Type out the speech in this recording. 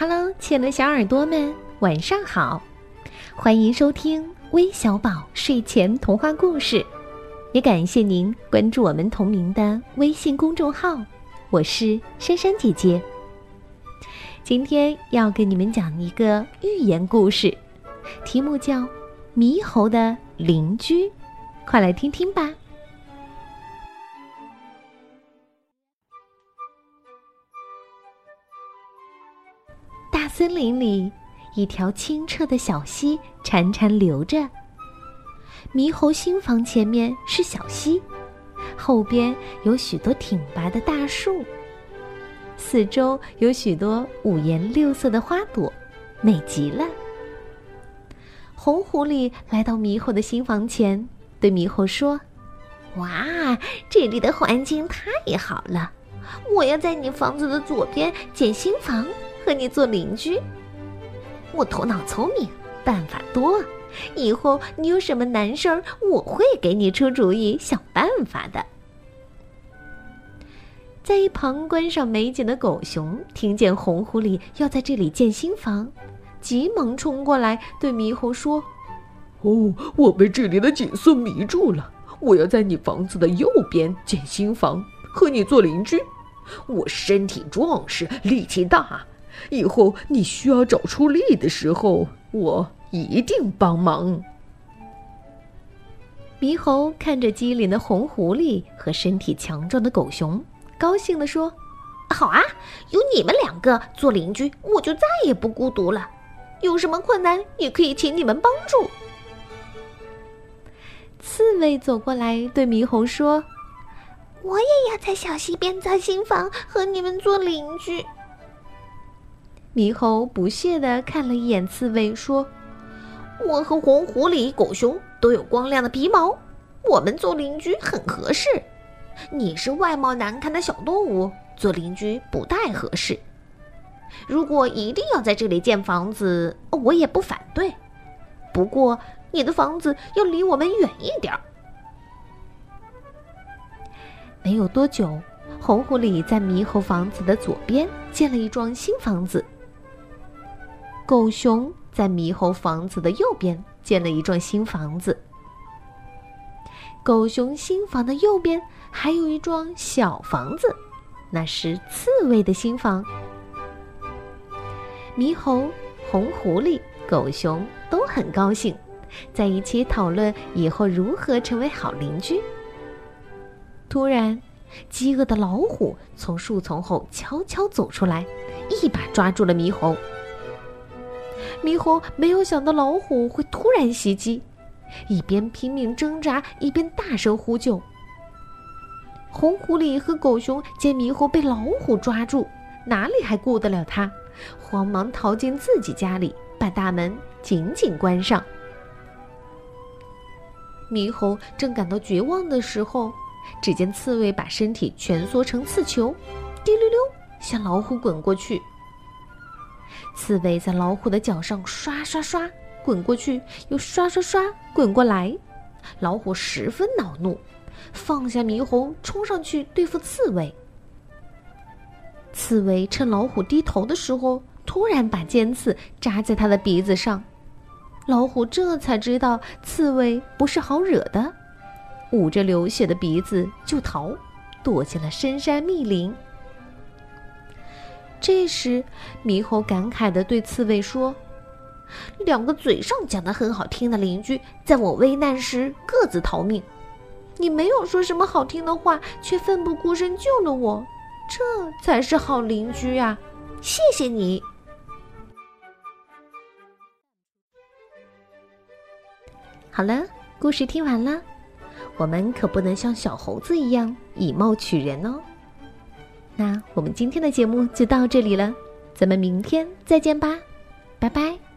Hello，亲爱的小耳朵们，晚上好！欢迎收听微小宝睡前童话故事，也感谢您关注我们同名的微信公众号。我是珊珊姐姐。今天要给你们讲一个寓言故事，题目叫《猕猴的邻居》，快来听听吧。森林里，一条清澈的小溪潺潺流着。猕猴新房前面是小溪，后边有许多挺拔的大树，四周有许多五颜六色的花朵，美极了。红狐狸来到猕猴的新房前，对猕猴说：“哇，这里的环境太好了！我要在你房子的左边建新房。”和你做邻居，我头脑聪明，办法多。以后你有什么难事儿，我会给你出主意，想办法的。在一旁观赏美景的狗熊听见红狐狸要在这里建新房，急忙冲过来对猕猴说：“哦，我被这里的景色迷住了。我要在你房子的右边建新房，和你做邻居。我身体壮实，力气大。”以后你需要找出力的时候，我一定帮忙。猕猴看着机灵的红狐狸和身体强壮的狗熊，高兴地说：“好啊，有你们两个做邻居，我就再也不孤独了。有什么困难也可以请你们帮助。”刺猬走过来对猕猴说：“我也要在小溪边造新房，和你们做邻居。”猕猴不屑地看了一眼刺猬，说：“我和红狐狸、狗熊都有光亮的皮毛，我们做邻居很合适。你是外貌难看的小动物，做邻居不太合适。如果一定要在这里建房子，我也不反对。不过你的房子要离我们远一点。”没有多久，红狐狸在猕猴房子的左边建了一幢新房子。狗熊在猕猴房子的右边建了一幢新房子。狗熊新房的右边还有一幢小房子，那是刺猬的新房。猕猴、红狐狸、狗熊都很高兴，在一起讨论以后如何成为好邻居。突然，饥饿的老虎从树丛后悄悄走出来，一把抓住了猕猴。猕猴没有想到老虎会突然袭击，一边拼命挣扎，一边大声呼救。红狐狸和狗熊见猕猴被老虎抓住，哪里还顾得了它，慌忙逃进自己家里，把大门紧紧关上。猕猴正感到绝望的时候，只见刺猬把身体蜷缩成刺球，滴溜溜向老虎滚过去。刺猬在老虎的脚上刷刷刷滚过去，又刷刷刷滚过来，老虎十分恼怒，放下猕猴，冲上去对付刺猬。刺猬趁老虎低头的时候，突然把尖刺扎在他的鼻子上，老虎这才知道刺猬不是好惹的，捂着流血的鼻子就逃，躲进了深山密林。这时，猕猴感慨地对刺猬说：“两个嘴上讲的很好听的邻居，在我危难时各自逃命。你没有说什么好听的话，却奋不顾身救了我，这才是好邻居啊！谢谢你。”好了，故事听完了，我们可不能像小猴子一样以貌取人哦。那我们今天的节目就到这里了，咱们明天再见吧，拜拜。